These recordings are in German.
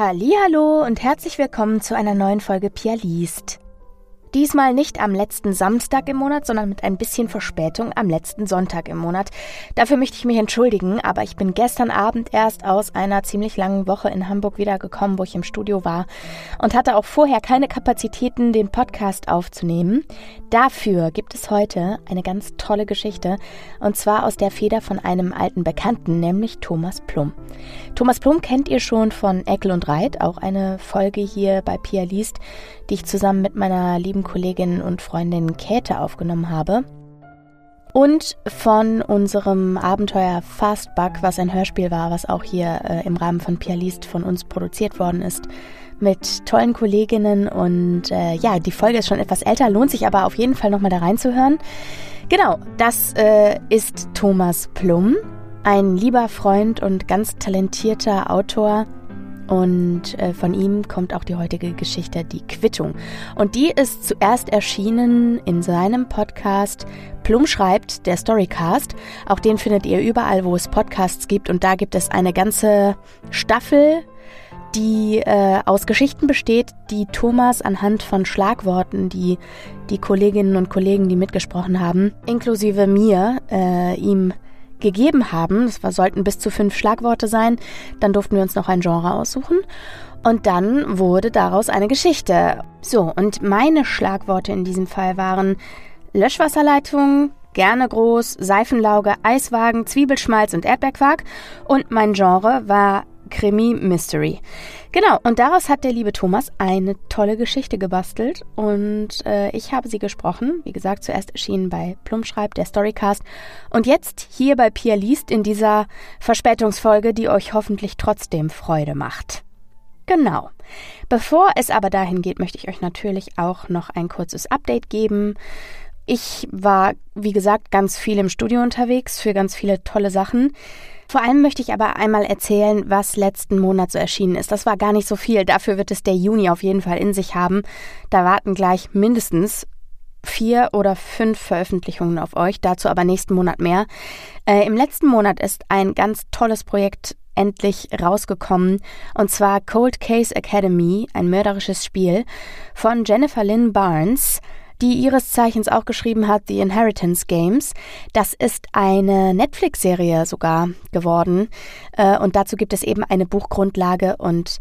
Hallo und herzlich willkommen zu einer neuen Folge Pia liest. Diesmal nicht am letzten Samstag im Monat, sondern mit ein bisschen Verspätung am letzten Sonntag im Monat. Dafür möchte ich mich entschuldigen, aber ich bin gestern Abend erst aus einer ziemlich langen Woche in Hamburg wiedergekommen, wo ich im Studio war und hatte auch vorher keine Kapazitäten, den Podcast aufzunehmen. Dafür gibt es heute eine ganz tolle Geschichte und zwar aus der Feder von einem alten Bekannten, nämlich Thomas Plum. Thomas Plum kennt ihr schon von Eckel und Reit, auch eine Folge hier bei Pia liest, die ich zusammen mit meiner lieben Kollegin und Freundin Käthe aufgenommen habe. Und von unserem Abenteuer Fastbug, was ein Hörspiel war, was auch hier äh, im Rahmen von Pia liest von uns produziert worden ist, mit tollen Kolleginnen. Und äh, ja, die Folge ist schon etwas älter, lohnt sich aber auf jeden Fall nochmal da reinzuhören. Genau, das äh, ist Thomas Plum, ein lieber Freund und ganz talentierter Autor, und äh, von ihm kommt auch die heutige Geschichte, die Quittung. Und die ist zuerst erschienen in seinem Podcast Plum schreibt, der Storycast. Auch den findet ihr überall, wo es Podcasts gibt. Und da gibt es eine ganze Staffel, die äh, aus Geschichten besteht, die Thomas anhand von Schlagworten, die die Kolleginnen und Kollegen, die mitgesprochen haben, inklusive mir, äh, ihm gegeben haben. Das sollten bis zu fünf Schlagworte sein. Dann durften wir uns noch ein Genre aussuchen. Und dann wurde daraus eine Geschichte. So, und meine Schlagworte in diesem Fall waren Löschwasserleitung, gerne groß, Seifenlauge, Eiswagen, Zwiebelschmalz und Erdbeerquark. Und mein Genre war Krimi Mystery. Genau, und daraus hat der liebe Thomas eine tolle Geschichte gebastelt und äh, ich habe sie gesprochen. Wie gesagt, zuerst erschienen bei Plumschreib, der Storycast und jetzt hier bei Pia liest in dieser Verspätungsfolge, die euch hoffentlich trotzdem Freude macht. Genau. Bevor es aber dahin geht, möchte ich euch natürlich auch noch ein kurzes Update geben. Ich war, wie gesagt, ganz viel im Studio unterwegs für ganz viele tolle Sachen. Vor allem möchte ich aber einmal erzählen, was letzten Monat so erschienen ist. Das war gar nicht so viel. Dafür wird es der Juni auf jeden Fall in sich haben. Da warten gleich mindestens vier oder fünf Veröffentlichungen auf euch, dazu aber nächsten Monat mehr. Äh, Im letzten Monat ist ein ganz tolles Projekt endlich rausgekommen, und zwar Cold Case Academy, ein mörderisches Spiel von Jennifer Lynn Barnes die ihres Zeichens auch geschrieben hat, The Inheritance Games. Das ist eine Netflix-Serie sogar geworden. Äh, und dazu gibt es eben eine Buchgrundlage und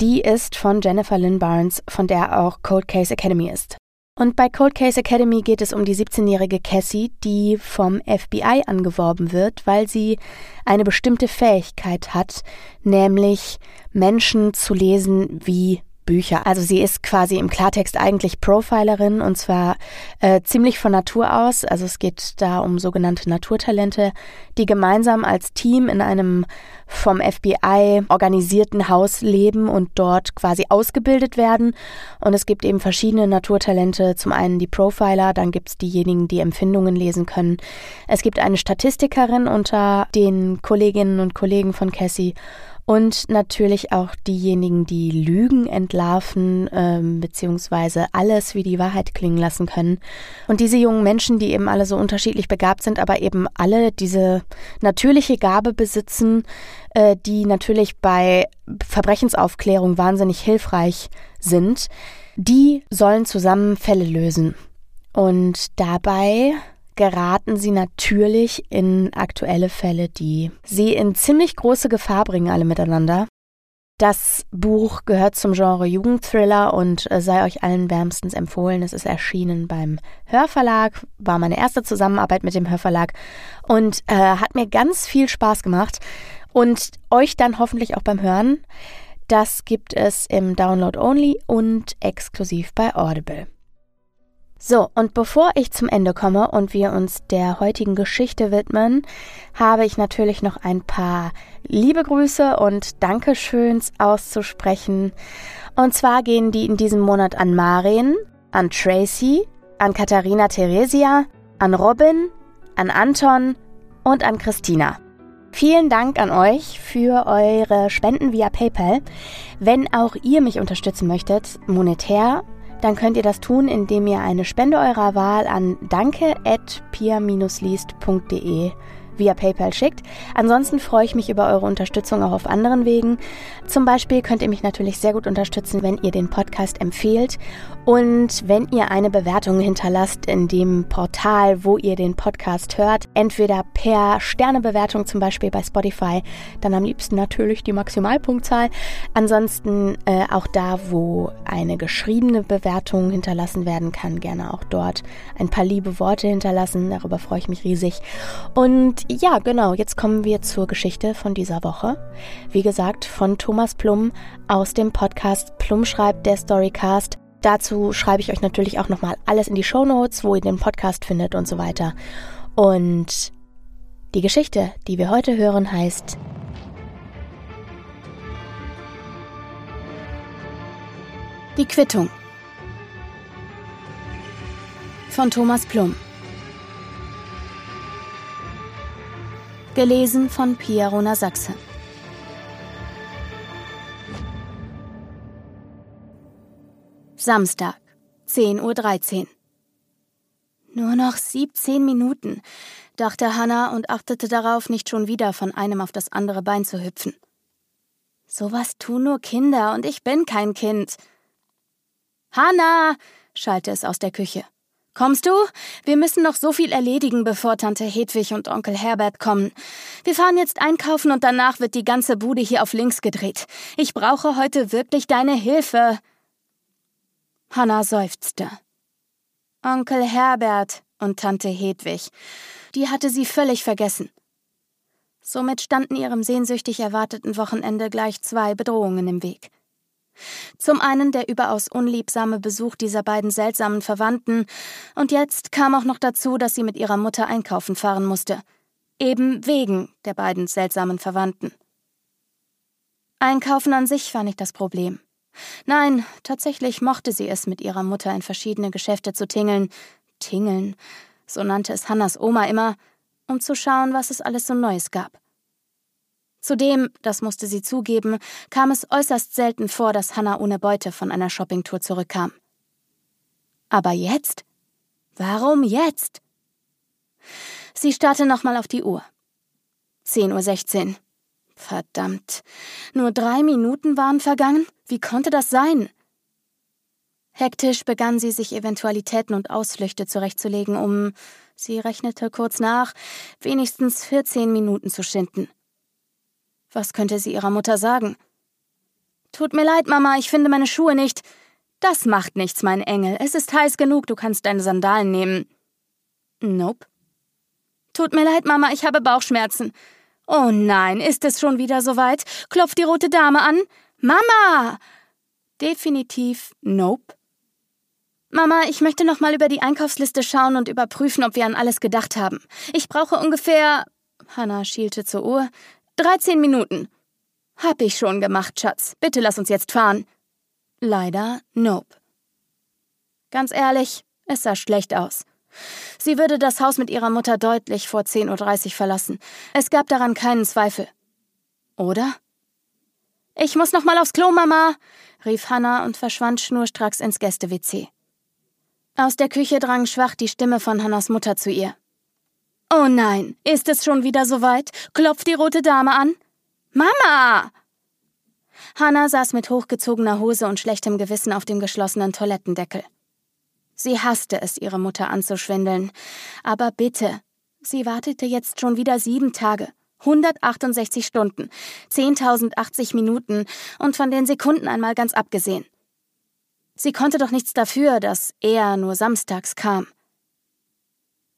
die ist von Jennifer Lynn Barnes, von der auch Cold Case Academy ist. Und bei Cold Case Academy geht es um die 17-jährige Cassie, die vom FBI angeworben wird, weil sie eine bestimmte Fähigkeit hat, nämlich Menschen zu lesen wie Bücher. Also sie ist quasi im Klartext eigentlich Profilerin und zwar äh, ziemlich von Natur aus. Also es geht da um sogenannte Naturtalente, die gemeinsam als Team in einem vom FBI organisierten Haus leben und dort quasi ausgebildet werden. Und es gibt eben verschiedene Naturtalente. Zum einen die Profiler, dann gibt es diejenigen, die Empfindungen lesen können. Es gibt eine Statistikerin unter den Kolleginnen und Kollegen von Cassie und natürlich auch diejenigen, die Lügen entlarven, ähm, beziehungsweise alles wie die Wahrheit klingen lassen können. Und diese jungen Menschen, die eben alle so unterschiedlich begabt sind, aber eben alle diese natürliche Gabe besitzen, äh, die natürlich bei Verbrechensaufklärung wahnsinnig hilfreich sind, die sollen zusammen Fälle lösen. Und dabei geraten sie natürlich in aktuelle Fälle, die sie in ziemlich große Gefahr bringen, alle miteinander. Das Buch gehört zum Genre Jugendthriller und äh, sei euch allen wärmstens empfohlen. Es ist erschienen beim Hörverlag, war meine erste Zusammenarbeit mit dem Hörverlag und äh, hat mir ganz viel Spaß gemacht und euch dann hoffentlich auch beim Hören. Das gibt es im Download Only und exklusiv bei Audible. So, und bevor ich zum Ende komme und wir uns der heutigen Geschichte widmen, habe ich natürlich noch ein paar liebe Grüße und Dankeschöns auszusprechen. Und zwar gehen die in diesem Monat an Marin, an Tracy, an Katharina Theresia, an Robin, an Anton und an Christina. Vielen Dank an euch für eure Spenden via PayPal. Wenn auch ihr mich unterstützen möchtet, monetär dann könnt ihr das tun, indem ihr eine Spende eurer Wahl an danke.pia-liest.de via PayPal schickt. Ansonsten freue ich mich über eure Unterstützung auch auf anderen Wegen. Zum Beispiel könnt ihr mich natürlich sehr gut unterstützen, wenn ihr den Podcast empfehlt und wenn ihr eine Bewertung hinterlasst in dem Portal, wo ihr den Podcast hört. Entweder per Sternebewertung zum Beispiel bei Spotify, dann am liebsten natürlich die Maximalpunktzahl. Ansonsten äh, auch da, wo eine geschriebene Bewertung hinterlassen werden kann, gerne auch dort ein paar liebe Worte hinterlassen. Darüber freue ich mich riesig. Und ja, genau, jetzt kommen wir zur Geschichte von dieser Woche. Wie gesagt, von Thomas Plum aus dem Podcast Plum schreibt der Storycast. Dazu schreibe ich euch natürlich auch nochmal alles in die Show Notes, wo ihr den Podcast findet und so weiter. Und die Geschichte, die wir heute hören, heißt Die Quittung von Thomas Plum. Gelesen von Pia Rona Sachse. Samstag, 10.13 Uhr. Nur noch 17 Minuten, dachte Hannah und achtete darauf, nicht schon wieder von einem auf das andere Bein zu hüpfen. Sowas tun nur Kinder und ich bin kein Kind. Hannah! schallte es aus der Küche. Kommst du? Wir müssen noch so viel erledigen, bevor Tante Hedwig und Onkel Herbert kommen. Wir fahren jetzt einkaufen und danach wird die ganze Bude hier auf links gedreht. Ich brauche heute wirklich deine Hilfe. Hanna seufzte. Onkel Herbert und Tante Hedwig. Die hatte sie völlig vergessen. Somit standen ihrem sehnsüchtig erwarteten Wochenende gleich zwei Bedrohungen im Weg. Zum einen der überaus unliebsame Besuch dieser beiden seltsamen Verwandten, und jetzt kam auch noch dazu, dass sie mit ihrer Mutter einkaufen fahren musste. Eben wegen der beiden seltsamen Verwandten. Einkaufen an sich war nicht das Problem. Nein, tatsächlich mochte sie es, mit ihrer Mutter in verschiedene Geschäfte zu tingeln. Tingeln, so nannte es Hannas Oma immer, um zu schauen, was es alles so Neues gab. Zudem, das musste sie zugeben, kam es äußerst selten vor, dass Hannah ohne Beute von einer Shoppingtour zurückkam. Aber jetzt? Warum jetzt? Sie starrte nochmal auf die Uhr. 10.16 Uhr. Verdammt. Nur drei Minuten waren vergangen? Wie konnte das sein? Hektisch begann sie, sich Eventualitäten und Ausflüchte zurechtzulegen, um, sie rechnete kurz nach, wenigstens 14 Minuten zu schinden. Was könnte sie ihrer Mutter sagen? Tut mir leid, Mama, ich finde meine Schuhe nicht. Das macht nichts, mein Engel. Es ist heiß genug, du kannst deine Sandalen nehmen. Nope. Tut mir leid, Mama, ich habe Bauchschmerzen. Oh nein, ist es schon wieder soweit? Klopft die rote Dame an? Mama! Definitiv nope. Mama, ich möchte noch mal über die Einkaufsliste schauen und überprüfen, ob wir an alles gedacht haben. Ich brauche ungefähr. Hannah schielte zur Uhr. 13 Minuten. Hab ich schon gemacht, Schatz. Bitte lass uns jetzt fahren. Leider, nope. Ganz ehrlich, es sah schlecht aus. Sie würde das Haus mit ihrer Mutter deutlich vor 10.30 Uhr verlassen. Es gab daran keinen Zweifel. Oder? Ich muss noch mal aufs Klo, Mama, rief Hannah und verschwand schnurstracks ins Gäste-WC. Aus der Küche drang schwach die Stimme von Hannas Mutter zu ihr. Oh nein, ist es schon wieder soweit? Klopft die rote Dame an? Mama! Hannah saß mit hochgezogener Hose und schlechtem Gewissen auf dem geschlossenen Toilettendeckel. Sie hasste es, ihre Mutter anzuschwindeln. Aber bitte, sie wartete jetzt schon wieder sieben Tage, 168 Stunden, 10.080 Minuten und von den Sekunden einmal ganz abgesehen. Sie konnte doch nichts dafür, dass er nur samstags kam.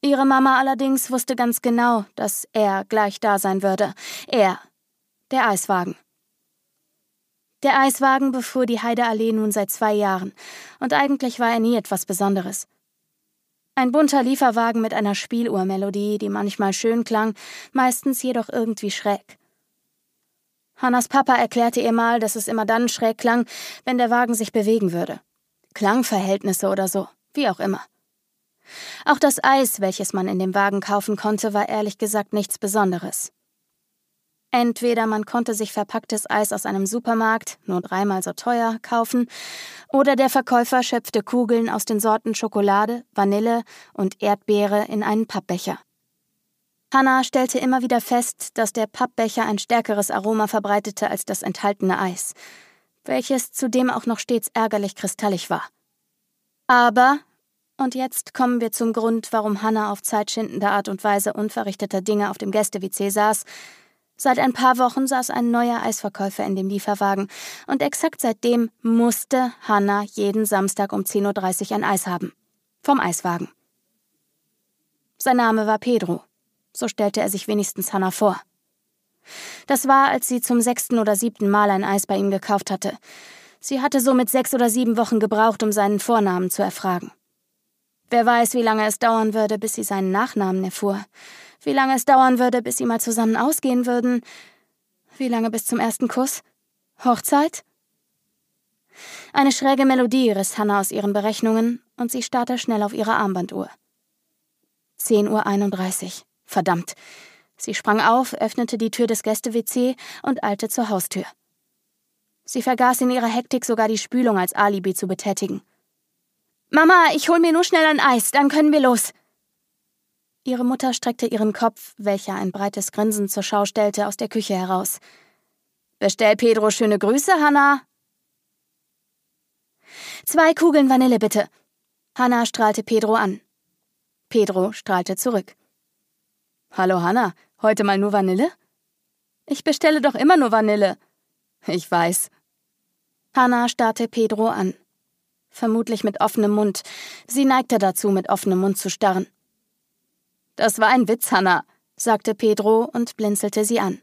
Ihre Mama allerdings wusste ganz genau, dass er gleich da sein würde. Er, der Eiswagen. Der Eiswagen befuhr die Heideallee nun seit zwei Jahren, und eigentlich war er nie etwas Besonderes. Ein bunter Lieferwagen mit einer Spieluhrmelodie, die manchmal schön klang, meistens jedoch irgendwie schräg. Hannas Papa erklärte ihr mal, dass es immer dann schräg klang, wenn der Wagen sich bewegen würde. Klangverhältnisse oder so, wie auch immer. Auch das Eis, welches man in dem Wagen kaufen konnte, war ehrlich gesagt nichts Besonderes. Entweder man konnte sich verpacktes Eis aus einem Supermarkt, nur dreimal so teuer, kaufen, oder der Verkäufer schöpfte Kugeln aus den Sorten Schokolade, Vanille und Erdbeere in einen Pappbecher. Hannah stellte immer wieder fest, dass der Pappbecher ein stärkeres Aroma verbreitete als das enthaltene Eis, welches zudem auch noch stets ärgerlich kristallig war. Aber, und jetzt kommen wir zum Grund, warum Hannah auf zeitschindende Art und Weise unverrichteter Dinge auf dem Gäste-WC saß, Seit ein paar Wochen saß ein neuer Eisverkäufer in dem Lieferwagen und exakt seitdem musste Hannah jeden Samstag um 10.30 Uhr ein Eis haben. Vom Eiswagen. Sein Name war Pedro. So stellte er sich wenigstens Hannah vor. Das war, als sie zum sechsten oder siebten Mal ein Eis bei ihm gekauft hatte. Sie hatte somit sechs oder sieben Wochen gebraucht, um seinen Vornamen zu erfragen. Wer weiß, wie lange es dauern würde, bis sie seinen Nachnamen erfuhr wie lange es dauern würde, bis sie mal zusammen ausgehen würden. Wie lange bis zum ersten Kuss? Hochzeit? Eine schräge Melodie riss Hannah aus ihren Berechnungen und sie starrte schnell auf ihre Armbanduhr. 10.31 Uhr. Verdammt. Sie sprang auf, öffnete die Tür des Gäste-WC und eilte zur Haustür. Sie vergaß in ihrer Hektik sogar die Spülung als Alibi zu betätigen. Mama, ich hol mir nur schnell ein Eis, dann können wir los. Ihre Mutter streckte ihren Kopf, welcher ein breites Grinsen zur Schau stellte, aus der Küche heraus. Bestell Pedro schöne Grüße, Hanna. Zwei Kugeln Vanille, bitte. Hanna strahlte Pedro an. Pedro strahlte zurück. Hallo, Hanna. Heute mal nur Vanille? Ich bestelle doch immer nur Vanille. Ich weiß. Hanna starrte Pedro an. Vermutlich mit offenem Mund. Sie neigte dazu, mit offenem Mund zu starren. Das war ein Witz, Hanna, sagte Pedro und blinzelte sie an.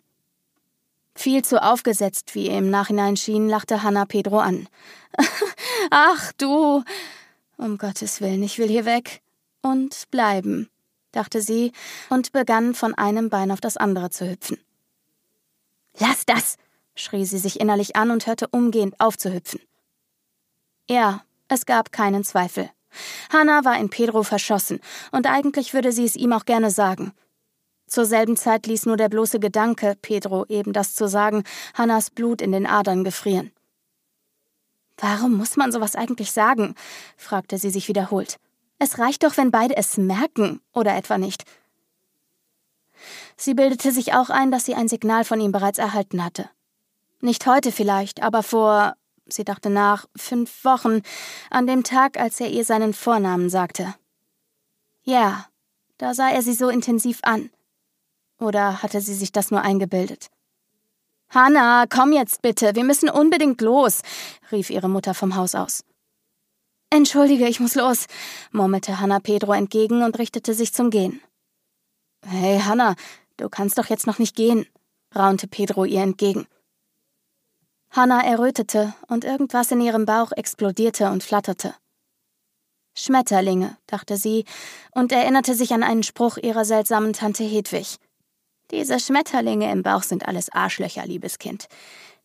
Viel zu aufgesetzt, wie ihr im Nachhinein schien, lachte Hanna Pedro an. Ach du. Um Gottes Willen, ich will hier weg. Und bleiben, dachte sie und begann von einem Bein auf das andere zu hüpfen. Lass das! schrie sie sich innerlich an und hörte umgehend auf zu hüpfen. Ja, es gab keinen Zweifel. Hannah war in Pedro verschossen, und eigentlich würde sie es ihm auch gerne sagen. Zur selben Zeit ließ nur der bloße Gedanke, Pedro eben das zu sagen, Hannas Blut in den Adern gefrieren. Warum muss man sowas eigentlich sagen? fragte sie sich wiederholt. Es reicht doch, wenn beide es merken, oder etwa nicht. Sie bildete sich auch ein, dass sie ein Signal von ihm bereits erhalten hatte. Nicht heute vielleicht, aber vor sie dachte nach, fünf Wochen, an dem Tag, als er ihr seinen Vornamen sagte. Ja, da sah er sie so intensiv an. Oder hatte sie sich das nur eingebildet? Hanna, komm jetzt bitte, wir müssen unbedingt los, rief ihre Mutter vom Haus aus. Entschuldige, ich muss los, murmelte Hanna Pedro entgegen und richtete sich zum Gehen. Hey, Hanna, du kannst doch jetzt noch nicht gehen, raunte Pedro ihr entgegen. Hannah errötete und irgendwas in ihrem Bauch explodierte und flatterte. Schmetterlinge, dachte sie und erinnerte sich an einen Spruch ihrer seltsamen Tante Hedwig. Diese Schmetterlinge im Bauch sind alles Arschlöcher, liebes Kind.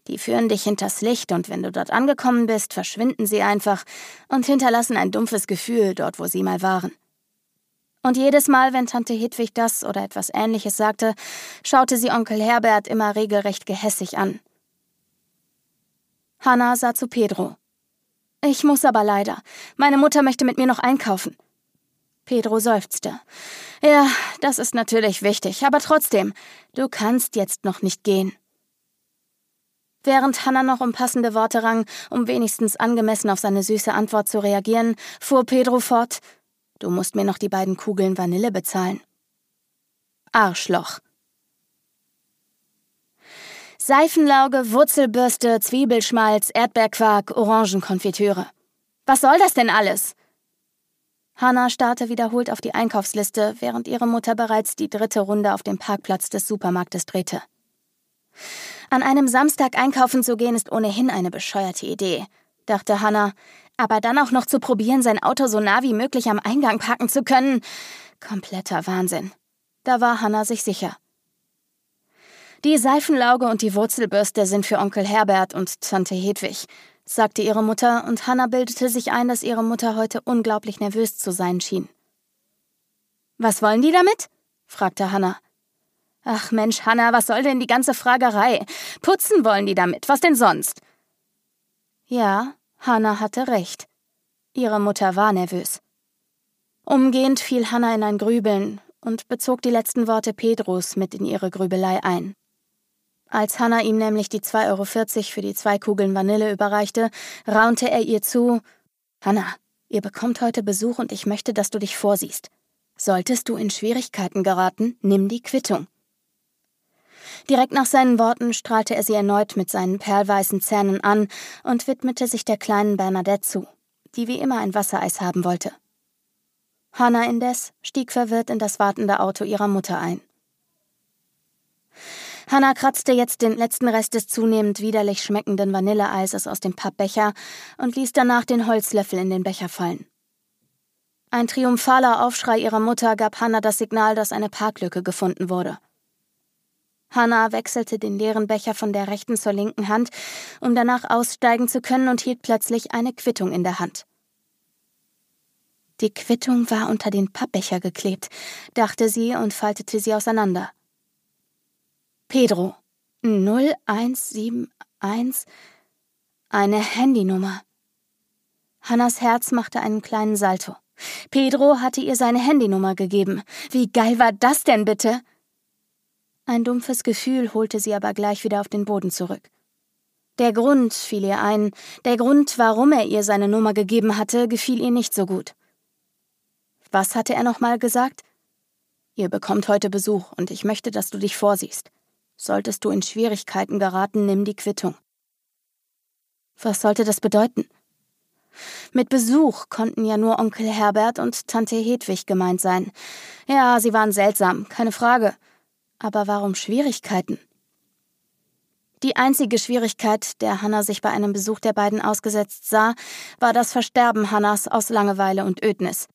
Die führen dich hinters Licht und wenn du dort angekommen bist, verschwinden sie einfach und hinterlassen ein dumpfes Gefühl dort, wo sie mal waren. Und jedes Mal, wenn Tante Hedwig das oder etwas Ähnliches sagte, schaute sie Onkel Herbert immer regelrecht gehässig an. Hannah sah zu Pedro. Ich muss aber leider. Meine Mutter möchte mit mir noch einkaufen. Pedro seufzte. Ja, das ist natürlich wichtig, aber trotzdem, du kannst jetzt noch nicht gehen. Während Hannah noch um passende Worte rang, um wenigstens angemessen auf seine süße Antwort zu reagieren, fuhr Pedro fort: Du musst mir noch die beiden Kugeln Vanille bezahlen. Arschloch. Seifenlauge, Wurzelbürste, Zwiebelschmalz, Erdbeerquark, Orangenkonfitüre. Was soll das denn alles? Hannah starrte wiederholt auf die Einkaufsliste, während ihre Mutter bereits die dritte Runde auf dem Parkplatz des Supermarktes drehte. An einem Samstag einkaufen zu gehen ist ohnehin eine bescheuerte Idee, dachte Hannah. Aber dann auch noch zu probieren, sein Auto so nah wie möglich am Eingang parken zu können. Kompletter Wahnsinn. Da war Hannah sich sicher. Die Seifenlauge und die Wurzelbürste sind für Onkel Herbert und Tante Hedwig, sagte ihre Mutter, und Hannah bildete sich ein, dass ihre Mutter heute unglaublich nervös zu sein schien. Was wollen die damit? fragte Hannah. Ach Mensch, Hannah, was soll denn die ganze Fragerei? Putzen wollen die damit, was denn sonst? Ja, Hannah hatte recht. Ihre Mutter war nervös. Umgehend fiel Hannah in ein Grübeln, und bezog die letzten Worte Pedros mit in ihre Grübelei ein. Als Hannah ihm nämlich die 2,40 Euro für die zwei Kugeln Vanille überreichte, raunte er ihr zu: Hannah, ihr bekommt heute Besuch und ich möchte, dass du dich vorsiehst. Solltest du in Schwierigkeiten geraten, nimm die Quittung. Direkt nach seinen Worten strahlte er sie erneut mit seinen perlweißen Zähnen an und widmete sich der kleinen Bernadette zu, die wie immer ein Wassereis haben wollte. Hannah indes stieg verwirrt in das wartende Auto ihrer Mutter ein. Hannah kratzte jetzt den letzten Rest des zunehmend widerlich schmeckenden Vanilleeises aus dem Pappbecher und ließ danach den Holzlöffel in den Becher fallen. Ein triumphaler Aufschrei ihrer Mutter gab Hannah das Signal, dass eine Parklücke gefunden wurde. Hannah wechselte den leeren Becher von der rechten zur linken Hand, um danach aussteigen zu können und hielt plötzlich eine Quittung in der Hand. Die Quittung war unter den Pappbecher geklebt, dachte sie und faltete sie auseinander. Pedro 0171 eine Handynummer. Hannas Herz machte einen kleinen Salto. Pedro hatte ihr seine Handynummer gegeben. Wie geil war das denn bitte? Ein dumpfes Gefühl holte sie aber gleich wieder auf den Boden zurück. Der Grund fiel ihr ein, der Grund, warum er ihr seine Nummer gegeben hatte, gefiel ihr nicht so gut. Was hatte er nochmal gesagt? Ihr bekommt heute Besuch und ich möchte, dass du dich vorsiehst. Solltest du in Schwierigkeiten geraten, nimm die Quittung. Was sollte das bedeuten? Mit Besuch konnten ja nur Onkel Herbert und Tante Hedwig gemeint sein. Ja, sie waren seltsam, keine Frage. Aber warum Schwierigkeiten? Die einzige Schwierigkeit, der Hannah sich bei einem Besuch der beiden ausgesetzt sah, war das Versterben Hannas aus Langeweile und Ödnis.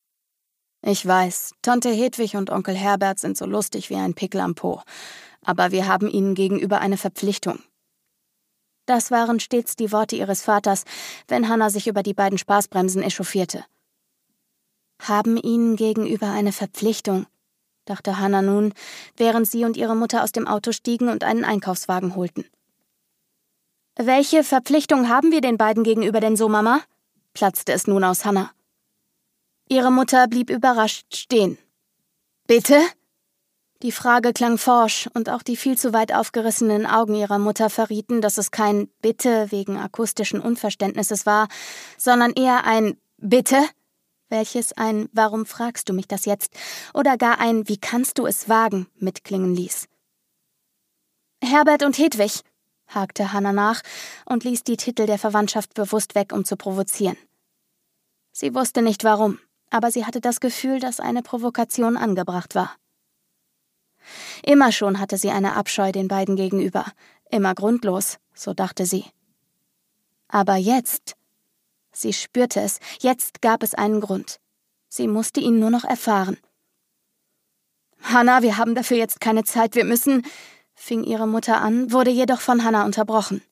Ich weiß, Tante Hedwig und Onkel Herbert sind so lustig wie ein Pickel am Po aber wir haben ihnen gegenüber eine Verpflichtung. Das waren stets die Worte ihres Vaters, wenn Hannah sich über die beiden Spaßbremsen echauffierte. Haben ihnen gegenüber eine Verpflichtung, dachte Hannah nun, während sie und ihre Mutter aus dem Auto stiegen und einen Einkaufswagen holten. Welche Verpflichtung haben wir den beiden gegenüber denn so, Mama? platzte es nun aus Hannah. Ihre Mutter blieb überrascht stehen. Bitte? Die Frage klang forsch, und auch die viel zu weit aufgerissenen Augen ihrer Mutter verrieten, dass es kein Bitte wegen akustischen Unverständnisses war, sondern eher ein Bitte, welches ein Warum fragst du mich das jetzt oder gar ein Wie kannst du es wagen mitklingen ließ. Herbert und Hedwig, hakte Hannah nach und ließ die Titel der Verwandtschaft bewusst weg, um zu provozieren. Sie wusste nicht warum, aber sie hatte das Gefühl, dass eine Provokation angebracht war. Immer schon hatte sie eine Abscheu den beiden gegenüber, immer grundlos, so dachte sie. Aber jetzt, sie spürte es, jetzt gab es einen Grund. Sie musste ihn nur noch erfahren. Hanna, wir haben dafür jetzt keine Zeit, wir müssen, fing ihre Mutter an, wurde jedoch von Hanna unterbrochen.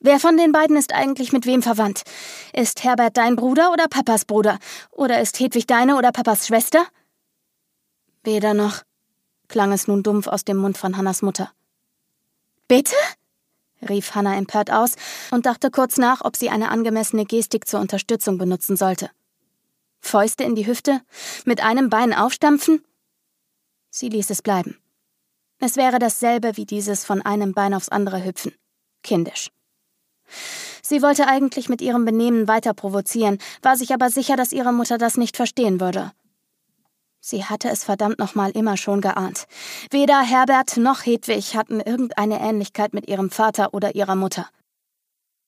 Wer von den beiden ist eigentlich mit wem verwandt? Ist Herbert dein Bruder oder Papas Bruder? Oder ist Hedwig deine oder Papas Schwester? Weder noch, klang es nun dumpf aus dem Mund von Hannas Mutter. Bitte? rief Hannah empört aus und dachte kurz nach, ob sie eine angemessene Gestik zur Unterstützung benutzen sollte. Fäuste in die Hüfte? Mit einem Bein aufstampfen? Sie ließ es bleiben. Es wäre dasselbe wie dieses von einem Bein aufs andere hüpfen. Kindisch. Sie wollte eigentlich mit ihrem Benehmen weiter provozieren, war sich aber sicher, dass ihre Mutter das nicht verstehen würde. Sie hatte es verdammt nochmal immer schon geahnt. Weder Herbert noch Hedwig hatten irgendeine Ähnlichkeit mit ihrem Vater oder ihrer Mutter.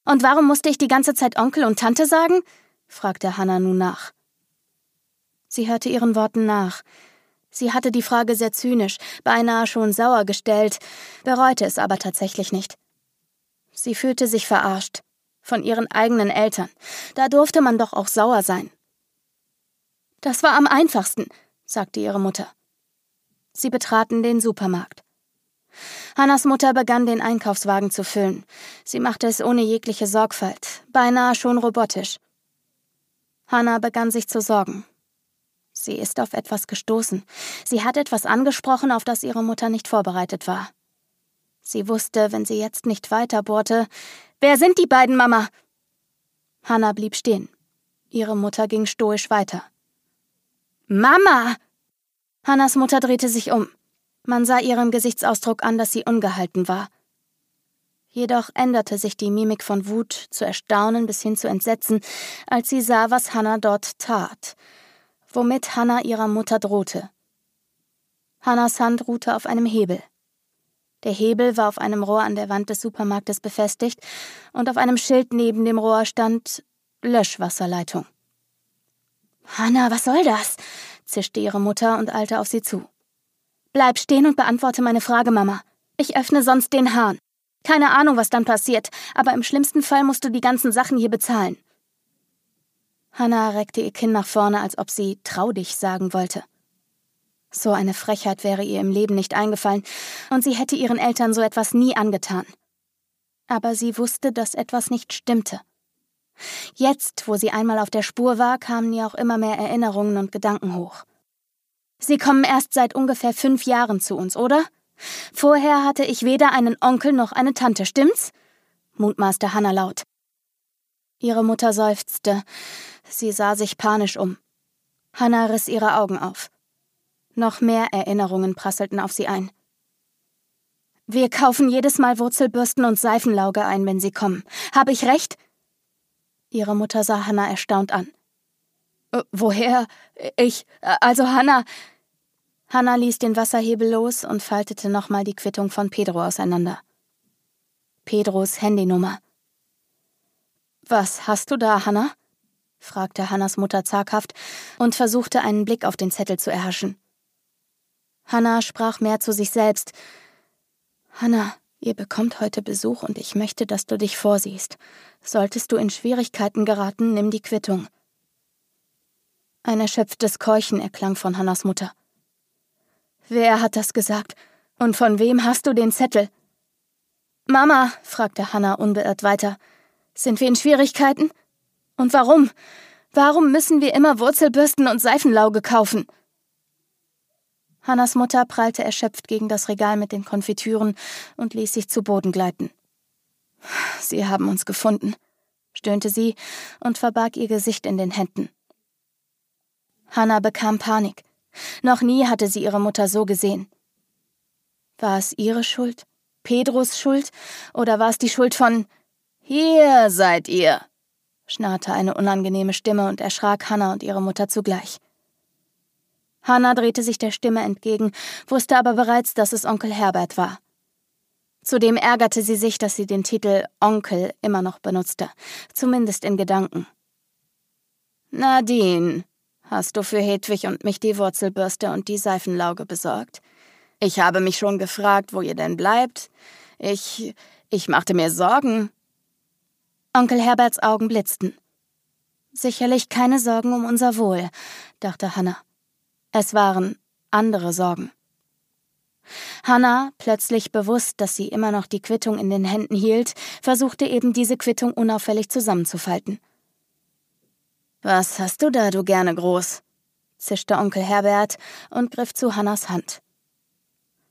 Und warum musste ich die ganze Zeit Onkel und Tante sagen? fragte Hannah nun nach. Sie hörte ihren Worten nach. Sie hatte die Frage sehr zynisch, beinahe schon sauer gestellt, bereute es aber tatsächlich nicht. Sie fühlte sich verarscht. Von ihren eigenen Eltern. Da durfte man doch auch sauer sein. Das war am einfachsten, sagte ihre Mutter. Sie betraten den Supermarkt. Hannas Mutter begann den Einkaufswagen zu füllen. Sie machte es ohne jegliche Sorgfalt, beinahe schon robotisch. Hannah begann sich zu sorgen. Sie ist auf etwas gestoßen. Sie hat etwas angesprochen, auf das ihre Mutter nicht vorbereitet war. Sie wusste, wenn sie jetzt nicht weiterbohrte, Wer sind die beiden, Mama? Hannah blieb stehen. Ihre Mutter ging stoisch weiter. Mama! Hannas Mutter drehte sich um. Man sah ihrem Gesichtsausdruck an, dass sie ungehalten war. Jedoch änderte sich die Mimik von Wut zu Erstaunen bis hin zu Entsetzen, als sie sah, was Hannah dort tat, womit Hannah ihrer Mutter drohte. Hannas Hand ruhte auf einem Hebel. Der Hebel war auf einem Rohr an der Wand des Supermarktes befestigt und auf einem Schild neben dem Rohr stand Löschwasserleitung. Hanna, was soll das? Zischte ihre Mutter und eilte auf sie zu. Bleib stehen und beantworte meine Frage, Mama. Ich öffne sonst den Hahn. Keine Ahnung, was dann passiert, aber im schlimmsten Fall musst du die ganzen Sachen hier bezahlen. Hannah reckte ihr Kinn nach vorne, als ob sie trau dich sagen wollte. So eine Frechheit wäre ihr im Leben nicht eingefallen, und sie hätte ihren Eltern so etwas nie angetan. Aber sie wusste, dass etwas nicht stimmte. Jetzt, wo sie einmal auf der Spur war, kamen ihr auch immer mehr Erinnerungen und Gedanken hoch. Sie kommen erst seit ungefähr fünf Jahren zu uns, oder? Vorher hatte ich weder einen Onkel noch eine Tante, stimmt's? mutmaßte Hannah laut. Ihre Mutter seufzte. Sie sah sich panisch um. Hannah riss ihre Augen auf. Noch mehr Erinnerungen prasselten auf sie ein. Wir kaufen jedes Mal Wurzelbürsten und Seifenlauge ein, wenn sie kommen. Habe ich recht? Ihre Mutter sah Hannah erstaunt an. Äh, woher? Ich. Also Hannah. Hannah ließ den Wasserhebel los und faltete nochmal die Quittung von Pedro auseinander. Pedros Handynummer. Was hast du da, Hannah? fragte Hannas Mutter zaghaft und versuchte einen Blick auf den Zettel zu erhaschen. Hannah sprach mehr zu sich selbst. Hannah, ihr bekommt heute Besuch und ich möchte, dass du dich vorsiehst. Solltest du in Schwierigkeiten geraten, nimm die Quittung. Ein erschöpftes Keuchen erklang von Hannas Mutter. Wer hat das gesagt? Und von wem hast du den Zettel? Mama, fragte Hannah unbeirrt weiter, sind wir in Schwierigkeiten? Und warum? Warum müssen wir immer Wurzelbürsten und Seifenlauge kaufen? Hannas Mutter prallte erschöpft gegen das Regal mit den Konfitüren und ließ sich zu Boden gleiten. Sie haben uns gefunden, stöhnte sie und verbarg ihr Gesicht in den Händen. Hannah bekam Panik. Noch nie hatte sie ihre Mutter so gesehen. War es ihre Schuld? Pedros Schuld? Oder war es die Schuld von Hier seid ihr, schnarrte eine unangenehme Stimme und erschrak Hannah und ihre Mutter zugleich. Hannah drehte sich der Stimme entgegen, wusste aber bereits, dass es Onkel Herbert war. Zudem ärgerte sie sich, dass sie den Titel Onkel immer noch benutzte, zumindest in Gedanken. Nadine, hast du für Hedwig und mich die Wurzelbürste und die Seifenlauge besorgt? Ich habe mich schon gefragt, wo ihr denn bleibt. Ich. ich machte mir Sorgen. Onkel Herberts Augen blitzten. Sicherlich keine Sorgen um unser Wohl, dachte Hannah. Es waren andere Sorgen. Hannah, plötzlich bewusst, dass sie immer noch die Quittung in den Händen hielt, versuchte eben diese Quittung unauffällig zusammenzufalten. Was hast du da, du gerne groß? zischte Onkel Herbert und griff zu Hannas Hand.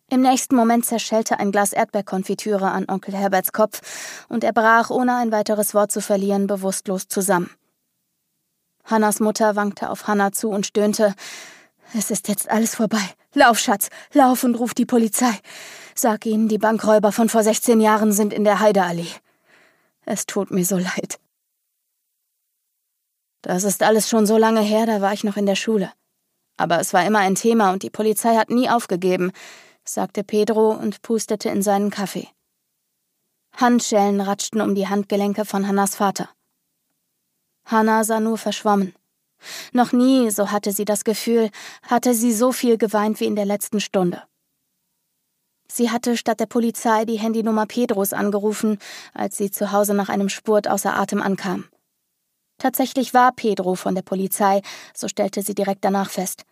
Im nächsten Moment zerschellte ein Glas Erdbeerkonfitüre an Onkel Herberts Kopf und er brach, ohne ein weiteres Wort zu verlieren, bewusstlos zusammen. Hannas Mutter wankte auf Hannah zu und stöhnte, es ist jetzt alles vorbei. Lauf, Schatz, lauf und ruf die Polizei. Sag ihnen, die Bankräuber von vor 16 Jahren sind in der Heideallee. Es tut mir so leid. Das ist alles schon so lange her, da war ich noch in der Schule. Aber es war immer ein Thema und die Polizei hat nie aufgegeben, sagte Pedro und pustete in seinen Kaffee. Handschellen ratschten um die Handgelenke von Hannas Vater. Hanna sah nur verschwommen. Noch nie, so hatte sie das Gefühl, hatte sie so viel geweint wie in der letzten Stunde. Sie hatte statt der Polizei die Handynummer Pedros angerufen, als sie zu Hause nach einem Spurt außer Atem ankam. Tatsächlich war Pedro von der Polizei, so stellte sie direkt danach fest.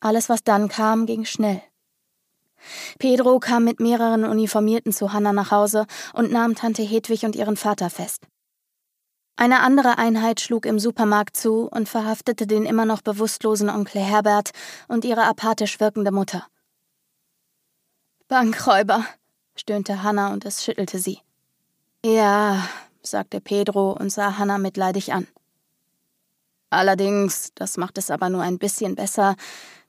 Alles, was dann kam, ging schnell. Pedro kam mit mehreren Uniformierten zu Hannah nach Hause und nahm Tante Hedwig und ihren Vater fest. Eine andere Einheit schlug im Supermarkt zu und verhaftete den immer noch bewusstlosen Onkel Herbert und ihre apathisch wirkende Mutter. Bankräuber, stöhnte Hannah und es schüttelte sie. Ja, sagte Pedro und sah Hannah mitleidig an. Allerdings, das macht es aber nur ein bisschen besser,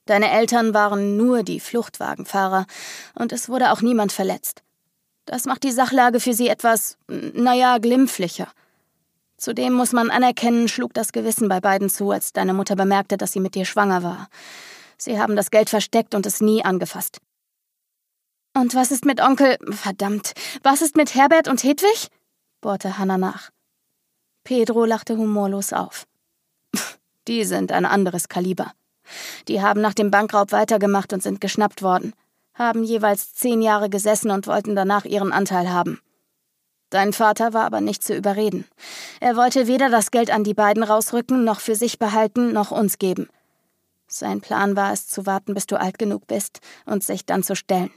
Deine Eltern waren nur die Fluchtwagenfahrer und es wurde auch niemand verletzt. Das macht die Sachlage für sie etwas, naja, glimpflicher. Zudem muss man anerkennen, schlug das Gewissen bei beiden zu, als deine Mutter bemerkte, dass sie mit dir schwanger war. Sie haben das Geld versteckt und es nie angefasst. Und was ist mit Onkel. Verdammt. Was ist mit Herbert und Hedwig? bohrte Hannah nach. Pedro lachte humorlos auf. Die sind ein anderes Kaliber. Die haben nach dem Bankraub weitergemacht und sind geschnappt worden, haben jeweils zehn Jahre gesessen und wollten danach ihren Anteil haben. Dein Vater war aber nicht zu überreden. Er wollte weder das Geld an die beiden rausrücken, noch für sich behalten, noch uns geben. Sein Plan war es, zu warten, bis du alt genug bist und sich dann zu stellen.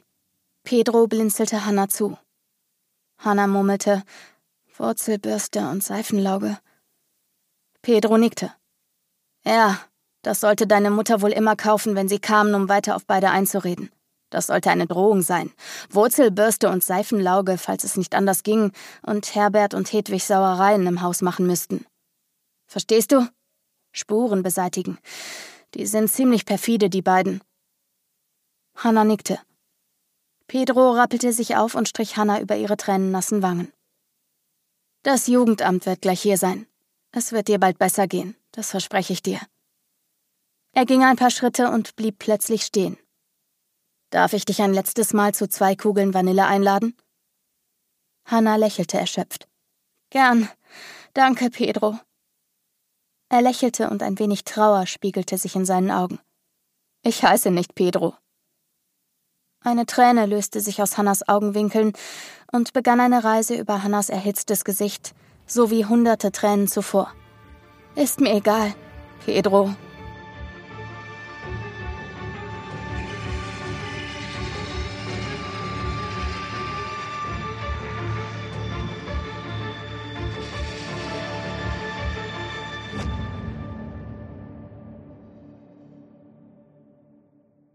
Pedro blinzelte Hannah zu. Hannah murmelte Wurzelbürste und Seifenlauge. Pedro nickte. Ja, das sollte deine Mutter wohl immer kaufen, wenn sie kamen, um weiter auf beide einzureden. Das sollte eine Drohung sein. Wurzelbürste und Seifenlauge, falls es nicht anders ging, und Herbert und Hedwig Sauereien im Haus machen müssten. Verstehst du? Spuren beseitigen. Die sind ziemlich perfide, die beiden. Hanna nickte. Pedro rappelte sich auf und strich Hanna über ihre tränennassen Wangen. Das Jugendamt wird gleich hier sein. Es wird dir bald besser gehen, das verspreche ich dir. Er ging ein paar Schritte und blieb plötzlich stehen. Darf ich dich ein letztes Mal zu zwei Kugeln Vanille einladen? Hanna lächelte erschöpft. Gern. Danke, Pedro. Er lächelte und ein wenig Trauer spiegelte sich in seinen Augen. Ich heiße nicht Pedro. Eine Träne löste sich aus Hannas Augenwinkeln und begann eine Reise über Hannas erhitztes Gesicht, so wie hunderte Tränen zuvor. Ist mir egal, Pedro,